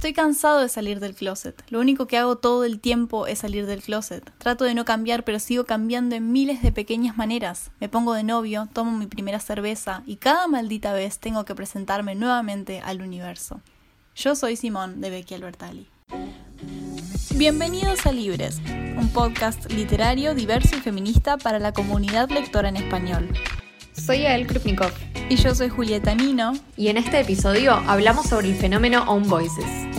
Estoy cansado de salir del closet. Lo único que hago todo el tiempo es salir del closet. Trato de no cambiar, pero sigo cambiando en miles de pequeñas maneras. Me pongo de novio, tomo mi primera cerveza y cada maldita vez tengo que presentarme nuevamente al universo. Yo soy Simón de Becky Albertalli. Bienvenidos a Libres, un podcast literario diverso y feminista para la comunidad lectora en español. Soy Ael Krupnikov. Y yo soy Julieta Nino. Y en este episodio hablamos sobre el fenómeno Own Voices.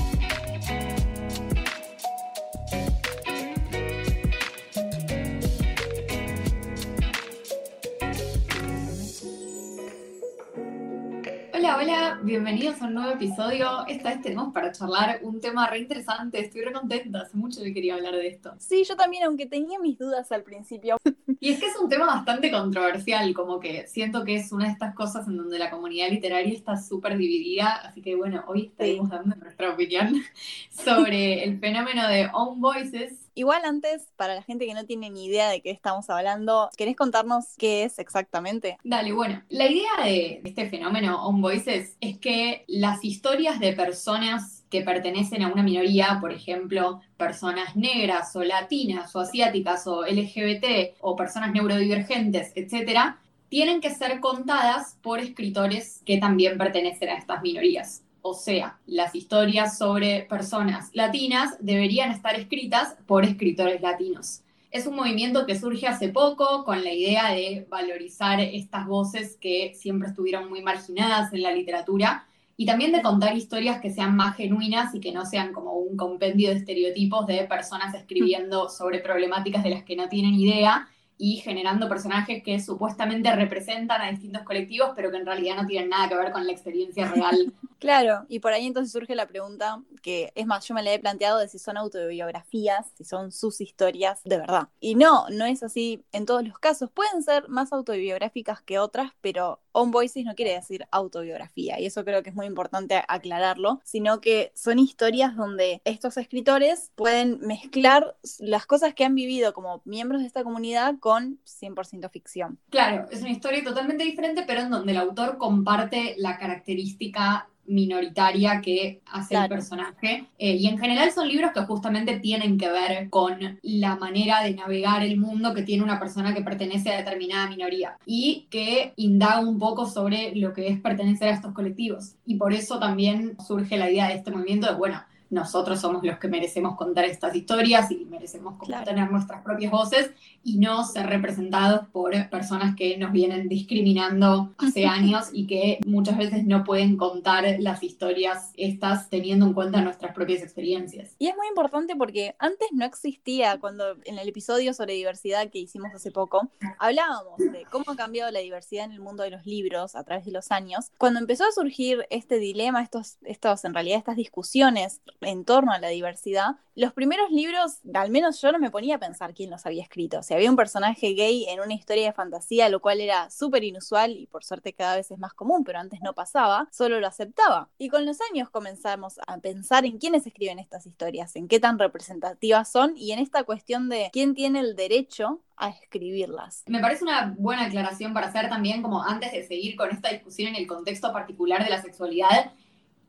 Hola, bienvenidos a un nuevo episodio. Esta vez tenemos para charlar un tema re interesante. Estoy re contenta, hace mucho que quería hablar de esto. Sí, yo también, aunque tenía mis dudas al principio. Y es que es un tema bastante controversial, como que siento que es una de estas cosas en donde la comunidad literaria está súper dividida, así que bueno, hoy estaremos dando nuestra opinión sobre el fenómeno de Own Voices, Igual antes, para la gente que no tiene ni idea de qué estamos hablando, ¿querés contarnos qué es exactamente? Dale, bueno, la idea de este fenómeno On Voices es que las historias de personas que pertenecen a una minoría, por ejemplo, personas negras o latinas o asiáticas o LGBT o personas neurodivergentes, etcétera, tienen que ser contadas por escritores que también pertenecen a estas minorías. O sea, las historias sobre personas latinas deberían estar escritas por escritores latinos. Es un movimiento que surge hace poco con la idea de valorizar estas voces que siempre estuvieron muy marginadas en la literatura y también de contar historias que sean más genuinas y que no sean como un compendio de estereotipos de personas escribiendo sobre problemáticas de las que no tienen idea y generando personajes que supuestamente representan a distintos colectivos, pero que en realidad no tienen nada que ver con la experiencia real. Claro, y por ahí entonces surge la pregunta, que es más, yo me la he planteado de si son autobiografías, si son sus historias de verdad. Y no, no es así en todos los casos. Pueden ser más autobiográficas que otras, pero On Voices no quiere decir autobiografía, y eso creo que es muy importante aclararlo, sino que son historias donde estos escritores pueden mezclar las cosas que han vivido como miembros de esta comunidad con con 100% ficción. Claro, es una historia totalmente diferente, pero en donde el autor comparte la característica minoritaria que hace el personaje. Eh, y en general son libros que justamente tienen que ver con la manera de navegar el mundo que tiene una persona que pertenece a determinada minoría y que indaga un poco sobre lo que es pertenecer a estos colectivos. Y por eso también surge la idea de este movimiento de, bueno, nosotros somos los que merecemos contar estas historias y merecemos tener nuestras propias voces y no ser representados por personas que nos vienen discriminando hace años y que muchas veces no pueden contar las historias estas teniendo en cuenta nuestras propias experiencias. Y es muy importante porque antes no existía, cuando en el episodio sobre diversidad que hicimos hace poco, hablábamos de cómo ha cambiado la diversidad en el mundo de los libros a través de los años. Cuando empezó a surgir este dilema, estos, estos en realidad estas discusiones en torno a la diversidad, los primeros libros, al menos yo no me ponía a pensar quién los había escrito. Si había un personaje gay en una historia de fantasía, lo cual era súper inusual y por suerte cada vez es más común, pero antes no pasaba, solo lo aceptaba. Y con los años comenzamos a pensar en quiénes escriben estas historias, en qué tan representativas son y en esta cuestión de quién tiene el derecho a escribirlas. Me parece una buena aclaración para hacer también, como antes de seguir con esta discusión en el contexto particular de la sexualidad,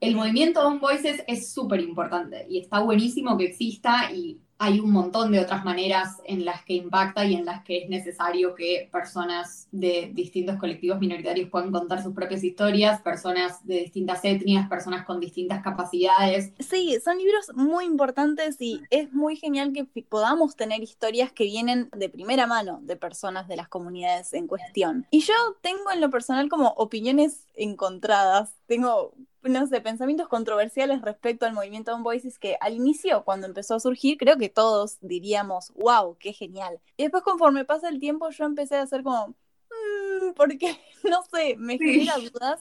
el movimiento On Voices es súper importante y está buenísimo que exista y hay un montón de otras maneras en las que impacta y en las que es necesario que personas de distintos colectivos minoritarios puedan contar sus propias historias, personas de distintas etnias, personas con distintas capacidades. Sí, son libros muy importantes y es muy genial que podamos tener historias que vienen de primera mano de personas de las comunidades en cuestión. Y yo tengo en lo personal como opiniones encontradas, tengo no sé, pensamientos controversiales respecto al movimiento On Voices que al inicio, cuando empezó a surgir, creo que todos diríamos, wow, qué genial. Y después conforme pasa el tiempo yo empecé a hacer como, mmm, porque, no sé, me genera dudas.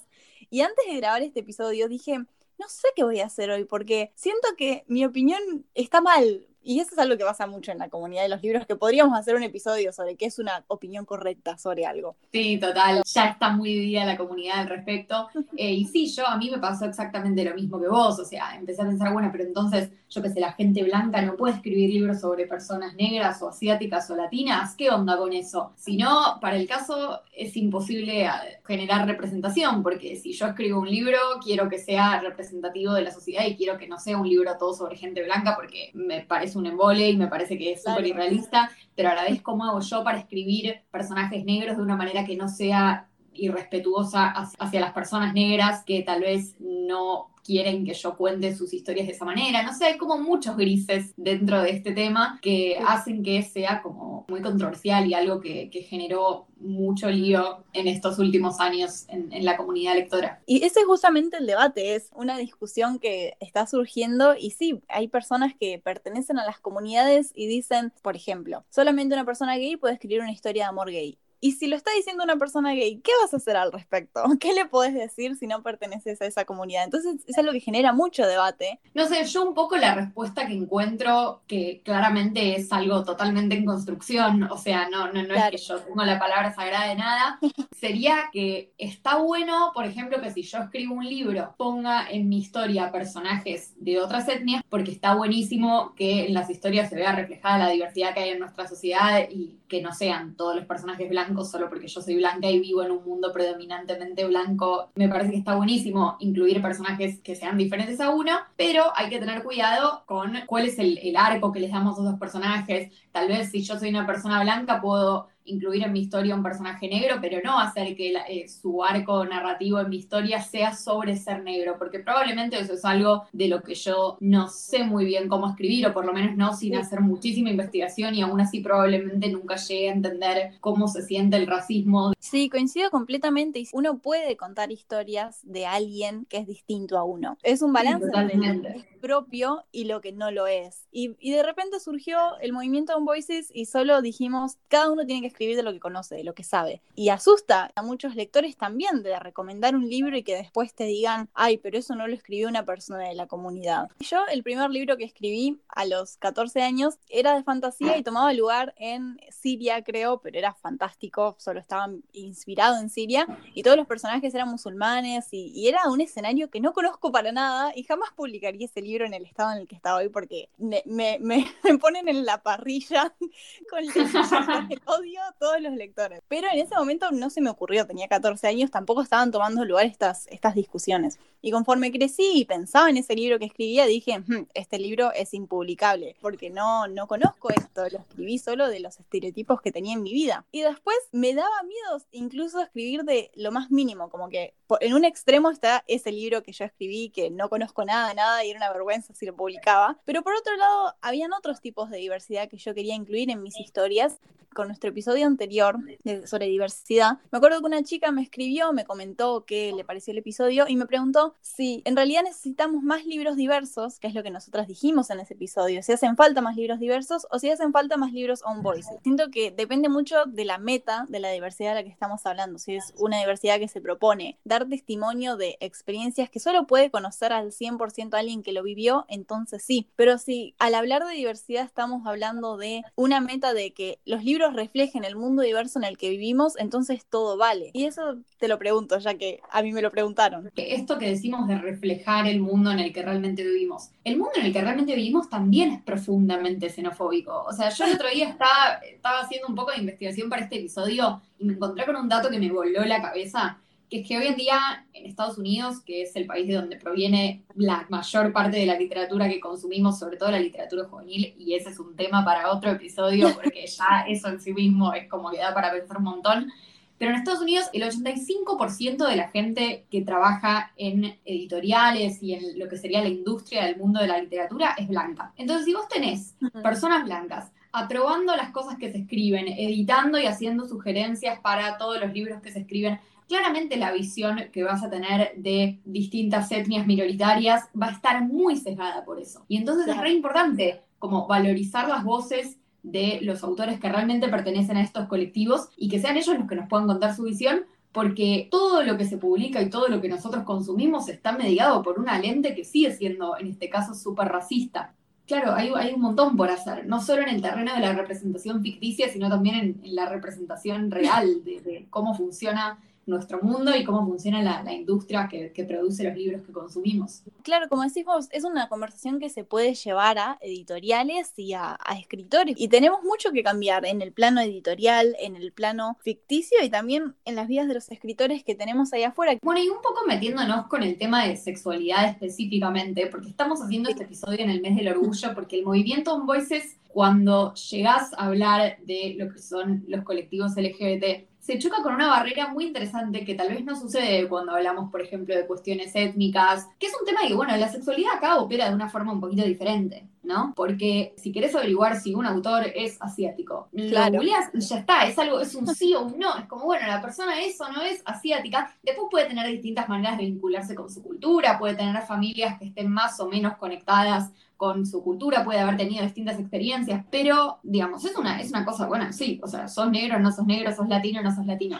Y antes de grabar este episodio dije, no sé qué voy a hacer hoy porque siento que mi opinión está mal, Y eso es algo que pasa mucho en la comunidad de los libros, que podríamos hacer un episodio sobre qué es una opinión correcta sobre algo. Sí, total. Ya está muy dividida la comunidad al respecto. Eh, y sí, yo a mí me pasó exactamente lo mismo que vos. O sea, empecé a pensar, bueno, pero entonces, yo que sé, la gente blanca no puede escribir libros sobre personas negras o asiáticas o latinas. ¿Qué onda con eso? Si no, para el caso es imposible ah, generar representación, porque si yo escribo un libro, quiero que sea representativo de la sociedad y quiero que no sea un libro todo sobre gente blanca, porque me parece un embole y me parece que es súper irrealista, pero a la vez, ¿cómo hago yo para escribir personajes negros de una manera que no sea irrespetuosa hacia las personas negras que tal vez no quieren que yo cuente sus historias de esa manera. No sé, hay como muchos grises dentro de este tema que hacen que sea como muy controversial y algo que, generó mucho lío en estos últimos años en, en, la comunidad lectora. Y ese es justamente el debate, es una discusión que está surgiendo y sí, hay personas que pertenecen a las comunidades y dicen, por ejemplo, solamente una persona gay puede escribir una historia de amor gay. Y si lo está diciendo una persona gay, ¿qué vas a hacer al respecto? ¿Qué le podés decir si no perteneces a esa comunidad? Entonces es algo que genera mucho debate. No sé, yo un poco la respuesta que encuentro, que claramente es algo totalmente en construcción, o sea, no, no, no es que yo tengo la palabra sagrada de nada, sería que está bueno, por ejemplo, que si yo escribo un libro, ponga en mi historia personajes de otras etnias, porque está buenísimo que en las historias se vea reflejada la diversidad que hay en nuestra sociedad y que no sean todos los personajes blancos solo porque yo soy blanca y vivo en un mundo predominantemente blanco. Me parece que está buenísimo incluir personajes que sean diferentes a uno, pero hay que tener cuidado con cuál es el, el arco que les damos a esos personajes. Tal vez si yo soy una persona blanca puedo incluir en mi historia un personaje negro, pero no hacer que eh, su arco narrativo en mi historia sea sobre ser negro, porque probablemente eso es algo de lo que yo no sé muy bien cómo escribir, o por lo menos no sin hacer muchísima investigación y aún así probablemente nunca llegue a entender cómo se siente el racismo. Sí, coincido completamente. Uno puede contar historias de alguien que es distinto a uno. Es un balance entre propio y lo que no lo es. Y, y de repente surgió el movimiento On Voices y solo dijimos, cada uno tiene que escribir de lo que conoce, de lo que sabe. Y asusta a muchos lectores también de recomendar un libro y que después te digan, ay, pero eso no lo escribió una persona de la comunidad. Yo, el primer libro que escribí a los 14 años era de fantasía y tomaba lugar en Siria, creo, pero era fantástico, solo estaba inspirado en Siria y todos los personajes eran musulmanes y, y era un escenario que no conozco para nada y jamás publicaría ese libro en el estado en el que estaba hoy porque me, me, me, ponen en la parrilla con el, el odio todos los lectores. Pero en ese momento no se me ocurrió, tenía 14 años, tampoco estaban tomando lugar estas, estas discusiones. Y conforme crecí y pensaba en ese libro que escribía, dije, hmm, este libro es impublicable, porque no, no conozco esto, lo escribí solo de los estereotipos que tenía en mi vida. Y después me daba miedo incluso escribir de lo más mínimo, como que en un extremo está ese libro que yo escribí, que no conozco nada, nada, y era una vergüenza si lo publicaba. Pero por otro lado, habían otros tipos de diversidad que yo quería incluir en mis historias con nuestro episodio anterior sobre diversidad, me acuerdo que una chica me escribió, me comentó qué le pareció el episodio y me preguntó si en realidad necesitamos más libros diversos, que es lo que nosotras dijimos en ese episodio, si hacen falta más libros diversos o si hacen falta más libros on voice. Siento que depende mucho de la meta de la diversidad de la que estamos hablando, si es una diversidad que se propone dar testimonio de experiencias que solo puede conocer al 100% alguien que lo vivió, entonces sí, pero si al hablar de diversidad estamos hablando de una meta de que los libros reflejen el mundo diverso en el que vivimos, entonces todo vale. Y eso te lo pregunto, ya que a mí me lo preguntaron. Esto que decimos de reflejar el mundo en el que realmente vivimos. El mundo en el que realmente vivimos también es profundamente xenofóbico. O sea, yo el otro día estaba, estaba haciendo un poco de investigación para este episodio y me encontré con un dato que me voló la cabeza que es que hoy en día en Estados Unidos, que es el país de donde proviene la mayor parte de la literatura que consumimos, sobre todo la literatura juvenil, y ese es un tema para otro episodio, porque ya eso en sí mismo es como que da para pensar un montón. Pero en Estados Unidos el 85% de la gente que trabaja en editoriales y en lo que sería la industria del mundo de la literatura es blanca. Entonces, si vos tenés personas blancas aprobando las cosas que se escriben, editando y haciendo sugerencias para todos los libros que se escriben, claramente la visión que vas a tener de distintas etnias minoritarias va a estar muy sesgada por eso. Y entonces es re importante como valorizar las voces de los autores que realmente pertenecen a estos colectivos y que sean ellos los que nos puedan contar su visión, porque todo lo que se publica y todo lo que nosotros consumimos está mediado por una lente que sigue siendo, en este caso, súper racista. claro, hay, hay, un montón por hacer, no solo en el terreno de la representación ficticia, sino también en, la representación real de, cómo funciona nuestro mundo y cómo funciona la, industria que, produce los libros que consumimos. Claro, como decimos, es una conversación que se puede llevar a editoriales y a, escritores. Y tenemos mucho que cambiar en el plano editorial, en el plano ficticio y también en las vidas de los escritores que tenemos ahí afuera. Bueno, y un poco metiéndonos con el tema de sexualidad específicamente, porque estamos haciendo este episodio en el mes del orgullo, porque el movimiento On Voices, cuando llegás a hablar de lo que son los colectivos LGBT, se choca con una barrera muy interesante que tal vez no sucede cuando hablamos, por ejemplo, de cuestiones étnicas, que es un tema que, bueno, la sexualidad acá opera de una forma un poquito diferente, ¿no? Porque si querés averiguar si un autor es asiático, claro. lo googleás y ya está, es algo, es un sí o un no, es como, bueno, la persona es o no es asiática, después puede tener distintas maneras de vincularse con su cultura, puede tener familias que estén más o menos conectadas con su cultura, puede haber tenido distintas experiencias, pero digamos, es una, es una cosa buena, sí, o sea, sos negro, no sos negro, sos latino, no sos latino.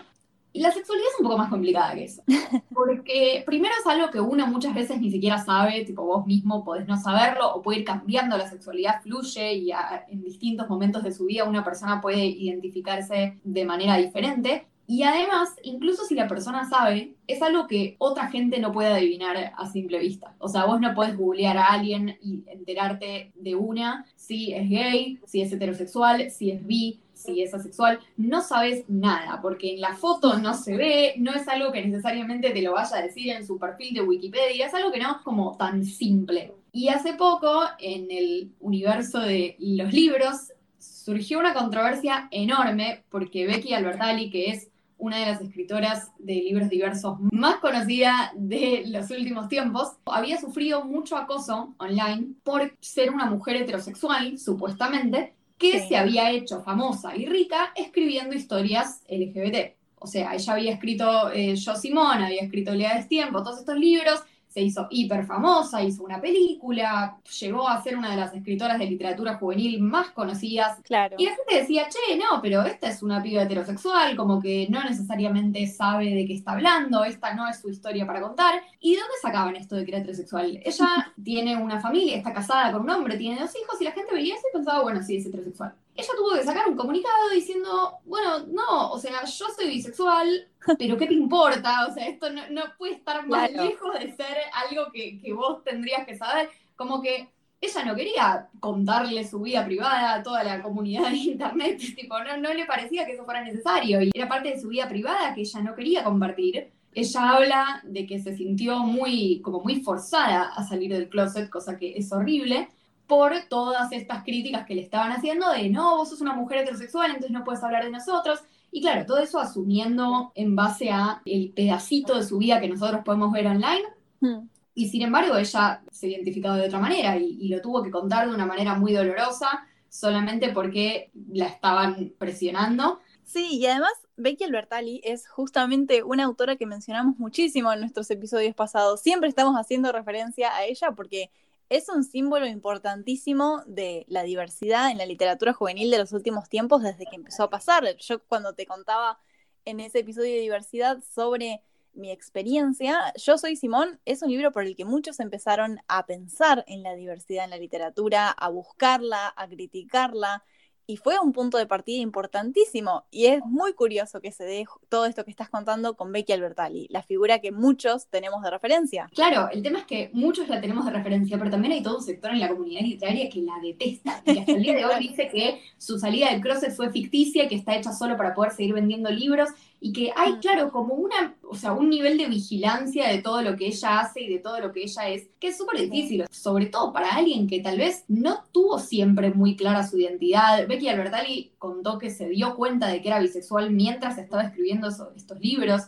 Y la sexualidad es un poco más complicada que eso. Porque primero es algo que uno muchas veces ni siquiera sabe, tipo vos mismo podés no saberlo o puede ir cambiando, la sexualidad fluye y en distintos momentos de su vida una persona puede identificarse de manera diferente. Y además, incluso si la persona sabe, es algo que otra gente no puede adivinar a simple vista. O sea, vos no podés googlear a alguien y enterarte de una si es gay, si es heterosexual, si es bi, si es asexual. No sabes nada, porque en la foto no se ve, no es algo que necesariamente te lo vaya a decir en su perfil de Wikipedia, es algo que no es como tan simple. Y hace poco, en el universo de los libros, surgió una controversia enorme porque Becky Albertalli, que es una de las escritoras de libros diversos más conocida de los últimos tiempos, había sufrido mucho acoso online por ser una mujer heterosexual, supuestamente, que se había hecho famosa y rica escribiendo historias LGBT. O sea, ella había escrito eh, Yo Simón, había escrito Lea de Tiempo, todos estos libros, se hizo hiper famosa, hizo una película, llegó a ser una de las escritoras de literatura juvenil más conocidas. Claro. Y la gente decía, che, no, pero esta es una piba heterosexual, como que no necesariamente sabe de qué está hablando, esta no es su historia para contar. ¿Y de dónde sacaban esto de que era heterosexual? Ella tiene una familia, está casada con un hombre, tiene dos hijos, y la gente veía eso y pensaba, bueno, sí, es heterosexual ella tuvo que sacar un comunicado diciendo, bueno, no, o sea, yo soy bisexual, pero ¿qué te importa? O sea, esto no, puede estar más lejos de ser algo que, vos tendrías que saber. Como que ella no quería contarle su vida privada a toda la comunidad de internet, tipo, no, no le parecía que eso fuera necesario y era parte de su vida privada que ella no quería compartir. Ella habla de que se sintió muy, como muy forzada a salir del closet, cosa que es horrible, por todas estas críticas que le estaban haciendo de, no, vos sos una mujer heterosexual, entonces no puedes hablar de nosotros. Y claro, todo eso asumiendo en base a el pedacito de su vida que nosotros podemos ver online. Hmm. Y sin embargo, ella se identificado de otra manera y, y, lo tuvo que contar de una manera muy dolorosa, solamente porque la estaban presionando. Sí, y además Becky Albertalli es justamente una autora que mencionamos muchísimo en nuestros episodios pasados. Siempre estamos haciendo referencia a ella porque es un símbolo importantísimo de la diversidad en la literatura juvenil de los últimos tiempos desde que empezó a pasar. Yo cuando te contaba en ese episodio de diversidad sobre mi experiencia, Yo soy Simón es un libro por el que muchos empezaron a pensar en la diversidad en la literatura, a buscarla, a criticarla, y fue un punto de partida importantísimo. Y es muy curioso que se dé todo esto que estás contando con Becky Albertalli, la figura que muchos tenemos de referencia. Claro, el tema es que muchos la tenemos de referencia, pero también hay todo un sector en la comunidad literaria que la detesta. Y hasta el día de hoy dice que su salida del closet fue ficticia, que está hecha solo para poder seguir vendiendo libros y que hay, mm. claro, como una, o sea, un nivel de vigilancia de todo lo que ella hace y de todo lo que ella es, que es súper difícil, sobre todo para alguien que tal vez no tuvo siempre muy clara su identidad. Becky Albertalli contó que se dio cuenta de que era bisexual mientras estaba escribiendo estos libros.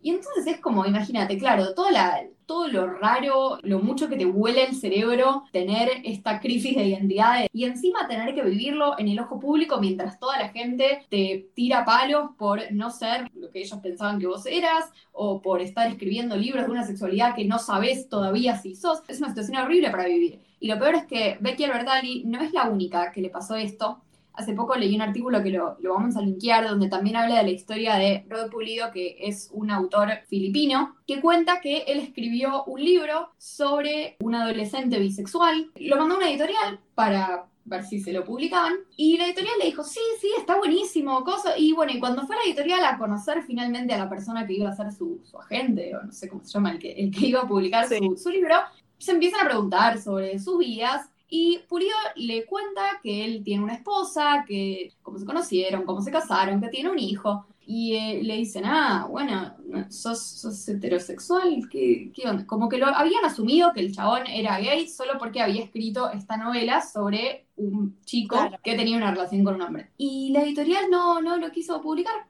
Y entonces es como, imagínate, claro, toda la, todo lo raro, lo mucho que te huele el cerebro tener esta crisis de identidad y encima tener que vivirlo en el ojo público mientras toda la gente te tira palos por no ser lo que ellos pensaban que vos eras o por estar escribiendo libros de una sexualidad que no sabes todavía si sos. Es una situación horrible para vivir. Y lo peor es que Becky Albertalli no es la única que le pasó esto hace poco leí un artículo que lo, lo, vamos a linkear, donde también habla de la historia de Rod Pulido, que es un autor filipino, que cuenta que él escribió un libro sobre un adolescente bisexual. Lo mandó a una editorial para ver si se lo publicaban. Y la editorial le dijo, sí, sí, está buenísimo, cosa. Y bueno, y cuando fue a la editorial a conocer finalmente a la persona que iba a ser su, agente, o no sé cómo se llama, el que, el que iba a publicar su, su libro, se empiezan a preguntar sobre sus vidas. Y Pulido le cuenta que él tiene una esposa, que cómo se conocieron, cómo se casaron, que tiene un hijo. Y eh, le dicen, ah, bueno, sos, heterosexual, ¿Qué, ¿qué, onda? Como que lo habían asumido que el chabón era gay solo porque había escrito esta novela sobre un chico que tenía una relación con un hombre. Y la editorial no, no lo quiso publicar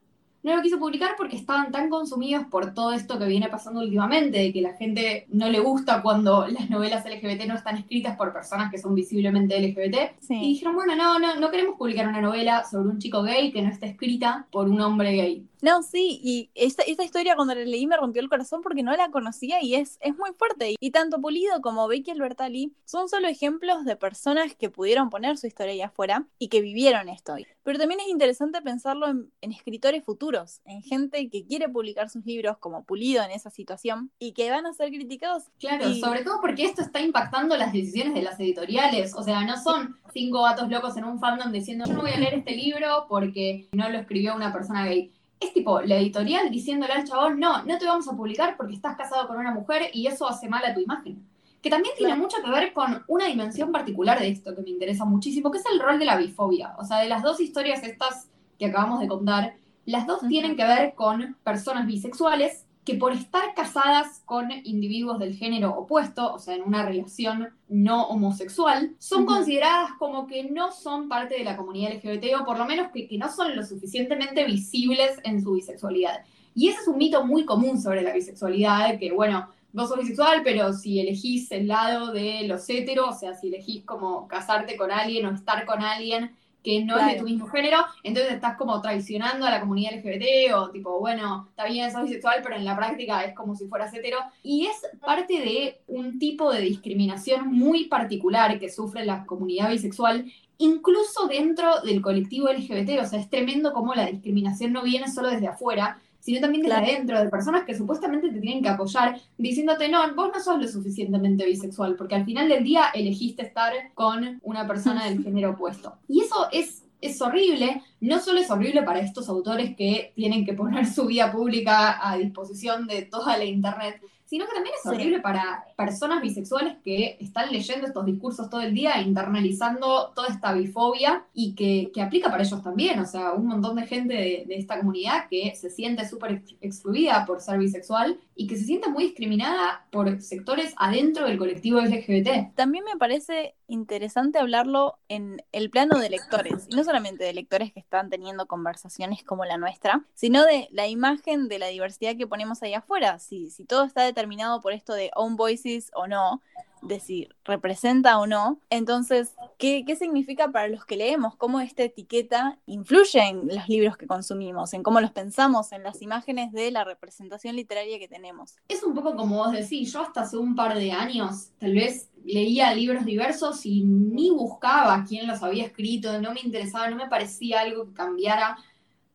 no lo quiso publicar porque estaban tan consumidos por todo esto que viene pasando últimamente, de que la gente no le gusta cuando las novelas LGBT no están escritas por personas que son visiblemente LGBT. Y dijeron, bueno, no, no, no queremos publicar una novela sobre un chico gay que no esté escrita por un hombre gay. No, sí, y esta, esta historia cuando la leí me rompió el corazón porque no la conocía y es, es muy fuerte. Y tanto Pulido como Becky Albertalli son solo ejemplos de personas que pudieron poner su historia ahí afuera y que vivieron esto. Pero también es interesante pensarlo en, escritores futuros, en gente que quiere publicar sus libros como Pulido en esa situación y que van a ser criticados. Claro, sobre todo porque esto está impactando las decisiones de las editoriales. O sea, no son cinco gatos locos en un fandom diciendo yo no voy a leer este libro porque no lo escribió una persona gay es tipo la editorial diciéndole al chabón, no, no te vamos a publicar porque estás casado con una mujer y eso hace mal a tu imagen. Que también tiene mucho que ver con una dimensión particular de esto que me interesa muchísimo, que es el rol de la bifobia. O sea, de las dos historias estas que acabamos de contar, las dos tienen que ver con personas bisexuales que por estar casadas con individuos del género opuesto, o sea, en una relación no homosexual, son consideradas como que no son parte de la comunidad LGBT o por lo menos que, que no son lo suficientemente visibles en su bisexualidad. Y ese es un mito muy común sobre la bisexualidad, que bueno, vos sos bisexual, pero si elegís el lado de los heteros, o sea, si elegís como casarte con alguien o estar con alguien que no es de tu mismo género, entonces estás como traicionando a la comunidad LGBT o tipo, bueno, está bien, sos bisexual, pero en la práctica es como si fueras hetero. Y es parte de un tipo de discriminación muy particular que sufre la comunidad bisexual incluso dentro del colectivo LGBT, o sea, es tremendo cómo la discriminación no viene solo desde afuera, sino también desde adentro, de personas que supuestamente te tienen que apoyar, diciéndote, no, vos no sos lo suficientemente bisexual, porque al final del día elegiste estar con una persona del género opuesto. Y eso es es horrible, no solo es horrible para estos autores que tienen que poner su vida pública a disposición de toda la internet, sino que también es horrible para personas bisexuales que están leyendo estos discursos todo el día, internalizando toda esta bifobia y que, aplica para ellos también. O sea, un montón de gente de, esta comunidad que se siente súper excluida por ser bisexual y que se siente muy discriminada por sectores adentro del colectivo LGBT. También me parece interesante hablarlo en el plano de lectores, y no solamente de lectores que están teniendo conversaciones como la nuestra, sino de la imagen de la diversidad que ponemos ahí afuera. Si, si todo está determinado por esto de own voices o no, de si representa o no. Entonces, ¿qué, ¿qué, significa para los que leemos? ¿Cómo esta etiqueta influye en los libros que consumimos? ¿En cómo los pensamos? ¿En las imágenes de la representación literaria que tenemos? Es un poco como vos decís, yo hasta hace un par de años tal vez leía libros diversos y ni buscaba quién los había escrito, no me interesaba, no me parecía algo que cambiara.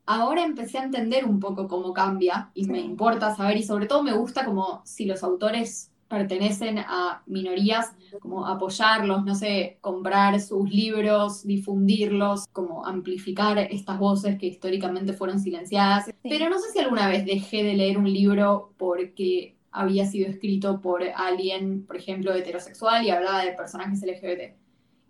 Ahora empecé a entender un poco cómo cambia y me importa saber y sobre todo me gusta como si los autores pertenecen a minorías, como apoyarlos, no sé, comprar sus libros, difundirlos, como amplificar estas voces que históricamente fueron silenciadas. Pero no sé si alguna vez dejé de leer un libro porque había sido escrito por alguien, por ejemplo, heterosexual y hablaba de personajes LGBT.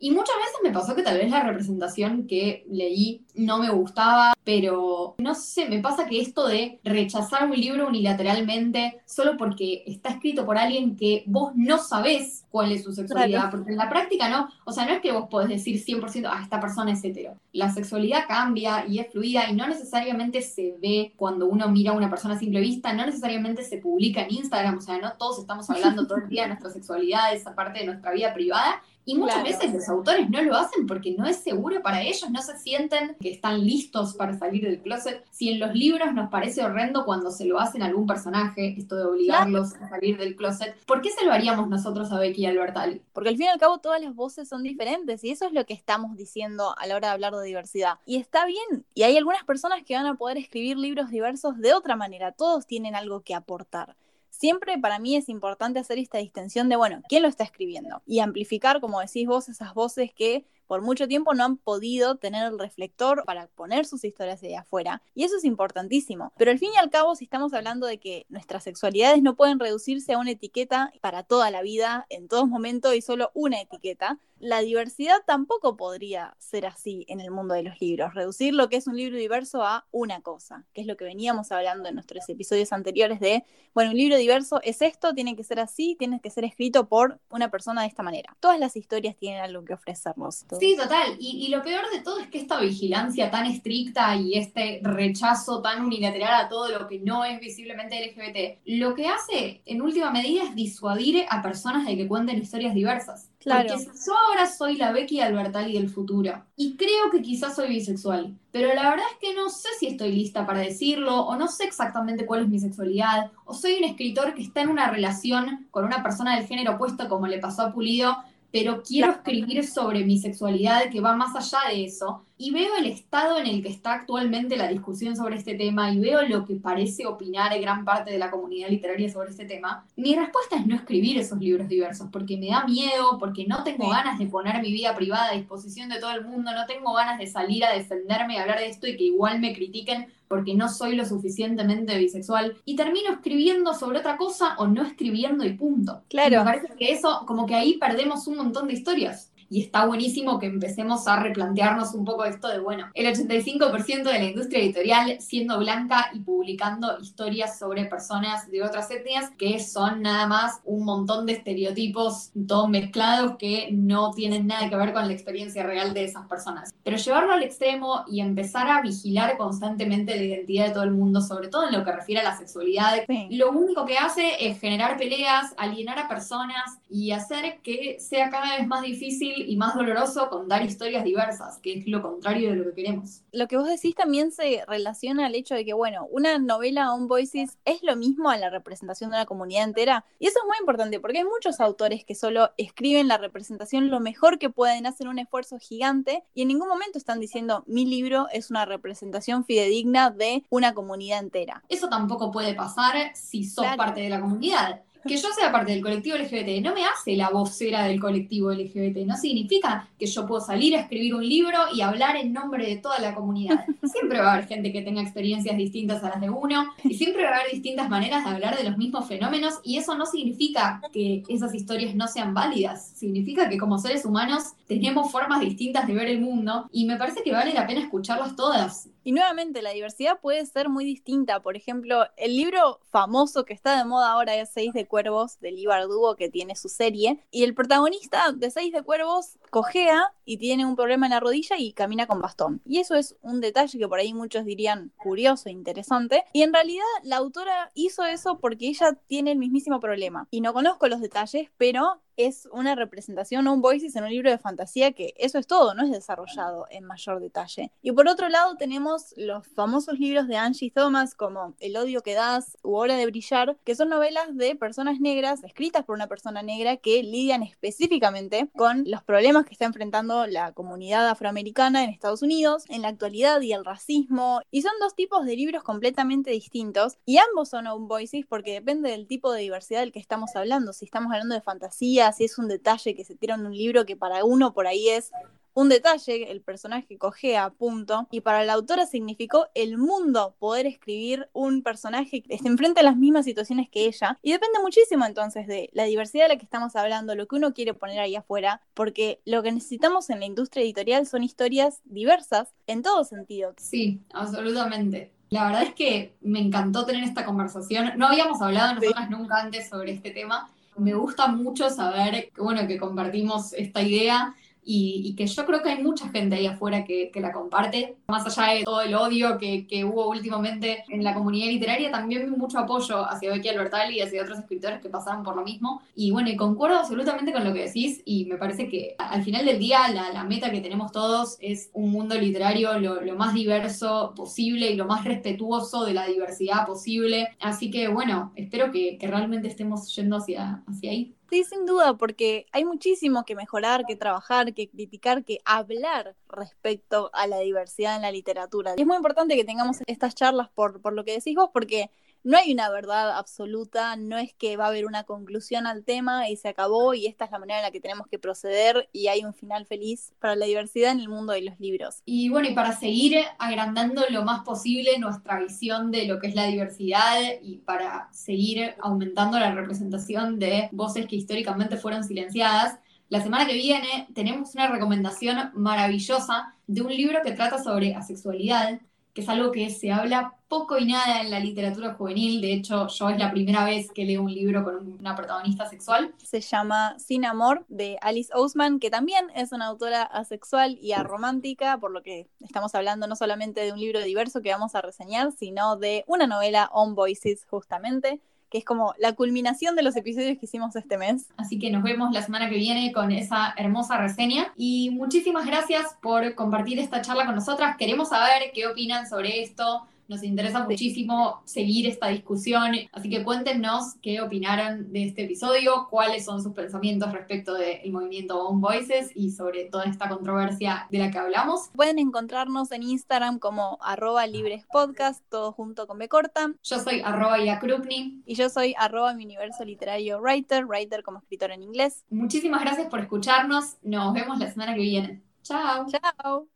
Y muchas veces me pasó que tal vez la representación que leí no me gustaba, pero no sé, me pasa que esto de rechazar un libro unilateralmente solo porque está escrito por alguien que vos no sabés cuál es su sexualidad, porque en la práctica no, o sea, no es que vos podés decir 100%, ah, esta persona es hetero. La sexualidad cambia y es fluida y no necesariamente se ve cuando uno mira a una persona a simple vista, no necesariamente se publica en Instagram, o sea, no todos estamos hablando todo el día de nuestra sexualidad, esa parte de nuestra vida privada, Y muchas veces los autores no lo hacen porque no es seguro para ellos, no se sienten que están listos para salir del closet. Si en los libros nos parece horrendo cuando se lo hacen a algún personaje, esto de obligarlos a salir del closet, ¿por qué se lo haríamos nosotros a Becky y Albertal? Porque al fin y al cabo todas las voces son diferentes y eso es lo que estamos diciendo a la hora de hablar de diversidad. Y está bien, y hay algunas personas que van a poder escribir libros diversos de otra manera, todos tienen algo que aportar siempre para mí es importante hacer esta distinción de, bueno, ¿quién lo está escribiendo? Y amplificar, como decís vos, esas voces que por mucho tiempo no han podido tener el reflector para poner sus historias de afuera. Y eso es importantísimo. Pero al fin y al cabo, si estamos hablando de que nuestras sexualidades no pueden reducirse a una etiqueta para toda la vida, en todo momento y solo una etiqueta, la diversidad tampoco podría ser así en el mundo de los libros, reducir lo que es un libro diverso a una cosa, que es lo que veníamos hablando en nuestros episodios anteriores de, bueno, un libro diverso es esto, tiene que ser así, tiene que ser escrito por una persona de esta manera. Todas las historias tienen algo que ofrecernos. Sí, total. Y, lo peor de todo es que esta vigilancia tan estricta y este rechazo tan unilateral a todo lo que no es visiblemente LGBT, lo que hace en última medida es disuadir a personas de que cuenten historias diversas. Claro. Porque yo ahora soy la Becky Albertali del futuro y creo que quizás soy bisexual, pero la verdad es que no sé si estoy lista para decirlo o no sé exactamente cuál es mi sexualidad o soy un escritor que está en una relación con una persona del género opuesto como le pasó a Pulido pero quiero escribir sobre mi sexualidad que va más allá de eso. Y veo el estado en el que está actualmente la discusión sobre este tema y veo lo que parece opinar gran parte de la comunidad literaria sobre este tema. Mi respuesta es no escribir esos libros diversos, porque me da miedo, porque no tengo ganas de poner mi vida privada a disposición de todo el mundo, no tengo ganas de salir a defenderme y hablar de esto y que igual me critiquen porque no soy lo suficientemente bisexual y termino escribiendo sobre otra cosa o no escribiendo y punto. Claro. me parece que eso, como que ahí perdemos un montón de historias y está buenísimo que empecemos a replantearnos un poco esto de, bueno, el 85% de la industria editorial siendo blanca y publicando historias sobre personas de otras etnias que son nada más un montón de estereotipos todos mezclados que no tienen nada que ver con la experiencia real de esas personas. Pero llevarlo al extremo y empezar a vigilar constantemente la identidad de todo el mundo, sobre todo en lo que refiere a la sexualidad, lo único que hace es generar peleas, alienar a personas y hacer que sea cada vez más difícil y más doloroso contar historias diversas, que es lo contrario de lo que queremos. Lo que vos decís también se relaciona al hecho de que, bueno, una novela on voices es lo mismo a la representación de una comunidad entera. Y eso es muy importante porque hay muchos autores que solo escriben la representación lo mejor que pueden, hacen un esfuerzo gigante y en ningún momento están diciendo mi libro es una representación fidedigna de una comunidad entera. Eso tampoco puede pasar si sos parte de la comunidad que yo sea parte del colectivo LGBT no me hace la vocera del colectivo LGBT, no significa que yo puedo salir a escribir un libro y hablar en nombre de toda la comunidad. Siempre va a haber gente que tenga experiencias distintas a las de uno y siempre va a haber distintas maneras de hablar de los mismos fenómenos y eso no significa que esas historias no sean válidas, significa que como seres humanos tenemos formas distintas de ver el mundo y me parece que vale la pena escucharlas todas. Y nuevamente, la diversidad puede ser muy distinta. Por ejemplo, el libro famoso que está de moda ahora es Seis de Cuervos, de Lee Bardugo, que tiene su serie. Y el protagonista de Seis de Cuervos cojea y tiene un problema en la rodilla y camina con bastón. Y eso es un detalle que por ahí muchos dirían curioso, e interesante. Y en realidad la autora hizo eso porque ella tiene el mismísimo problema. Y no conozco los detalles, pero es una representación o un voices en un libro de fantasía que eso es todo, no es desarrollado en mayor detalle. Y por otro lado tenemos los famosos libros de Angie Thomas como El odio que das u Hora de brillar, que son novelas de personas negras escritas por una persona negra que lidian específicamente con los problemas que está enfrentando la comunidad afroamericana en Estados Unidos en la actualidad y el racismo. Y son dos tipos de libros completamente distintos y ambos son un voices porque depende del tipo de diversidad del que estamos hablando. Si estamos hablando de fantasía, si es un detalle que se tira en un libro que para uno por ahí es un detalle, el personaje cogea, punto, y para la autora significó el mundo poder escribir un personaje que esté enfrente a las mismas situaciones que ella, y depende muchísimo entonces de la diversidad de la que estamos hablando, lo que uno quiere poner ahí afuera, porque lo que necesitamos en la industria editorial son historias diversas en todo sentido. Sí, absolutamente. La verdad es que me encantó tener esta conversación. No habíamos hablado nosotras nunca antes sobre este tema me gusta mucho saber bueno, que compartimos esta idea y, que yo creo que hay mucha gente ahí afuera que, la comparte. Más allá de todo el odio que, hubo últimamente en la comunidad literaria, también vi mucho apoyo hacia Becky Albertalli y hacia otros escritores que pasaron por lo mismo. Y bueno, y concuerdo absolutamente con lo que decís y me parece que al final del día la, meta que tenemos todos es un mundo literario lo, más diverso posible y lo más respetuoso de la diversidad posible. Así que bueno, espero que, realmente estemos yendo hacia, hacia ahí. Sí, sin duda, porque hay muchísimo que mejorar, que trabajar, que criticar, que hablar respecto a la diversidad en la literatura. Y es muy importante que tengamos estas charlas por, por lo que decís vos, porque no hay una verdad absoluta, no es que va a haber una conclusión al tema y se acabó y esta es la manera en la que tenemos que proceder y hay un final feliz para la diversidad en el mundo de los libros. Y bueno, y para seguir agrandando lo más posible nuestra visión de lo que es la diversidad y para seguir aumentando la representación de voces que históricamente fueron silenciadas, la semana que viene tenemos una recomendación maravillosa de un libro que trata sobre asexualidad que es algo que se habla poco y nada en la literatura juvenil. De hecho, yo es la primera vez que leo un libro con una protagonista sexual. Se llama Sin Amor de Alice Ousman, que también es una autora asexual y aromántica, por lo que estamos hablando no solamente de un libro diverso que vamos a reseñar, sino de una novela on voices justamente que es como la culminación de los episodios que hicimos este mes. Así que nos vemos la semana que viene con esa hermosa reseña. Y muchísimas gracias por compartir esta charla con nosotras. Queremos saber qué opinan sobre esto nos interesa muchísimo seguir esta discusión, así que cuéntenos qué opinaron de este episodio, cuáles son sus pensamientos respecto del movimiento On Voices y sobre toda esta controversia de la que hablamos. Pueden encontrarnos en Instagram como arroba librespodcast, todo junto con B corta. Yo soy arroba Yakrupni. Y yo soy arroba mi universo literario writer, writer como escritor en inglés. Muchísimas gracias por escucharnos, nos vemos la semana que viene. Chao. Chao.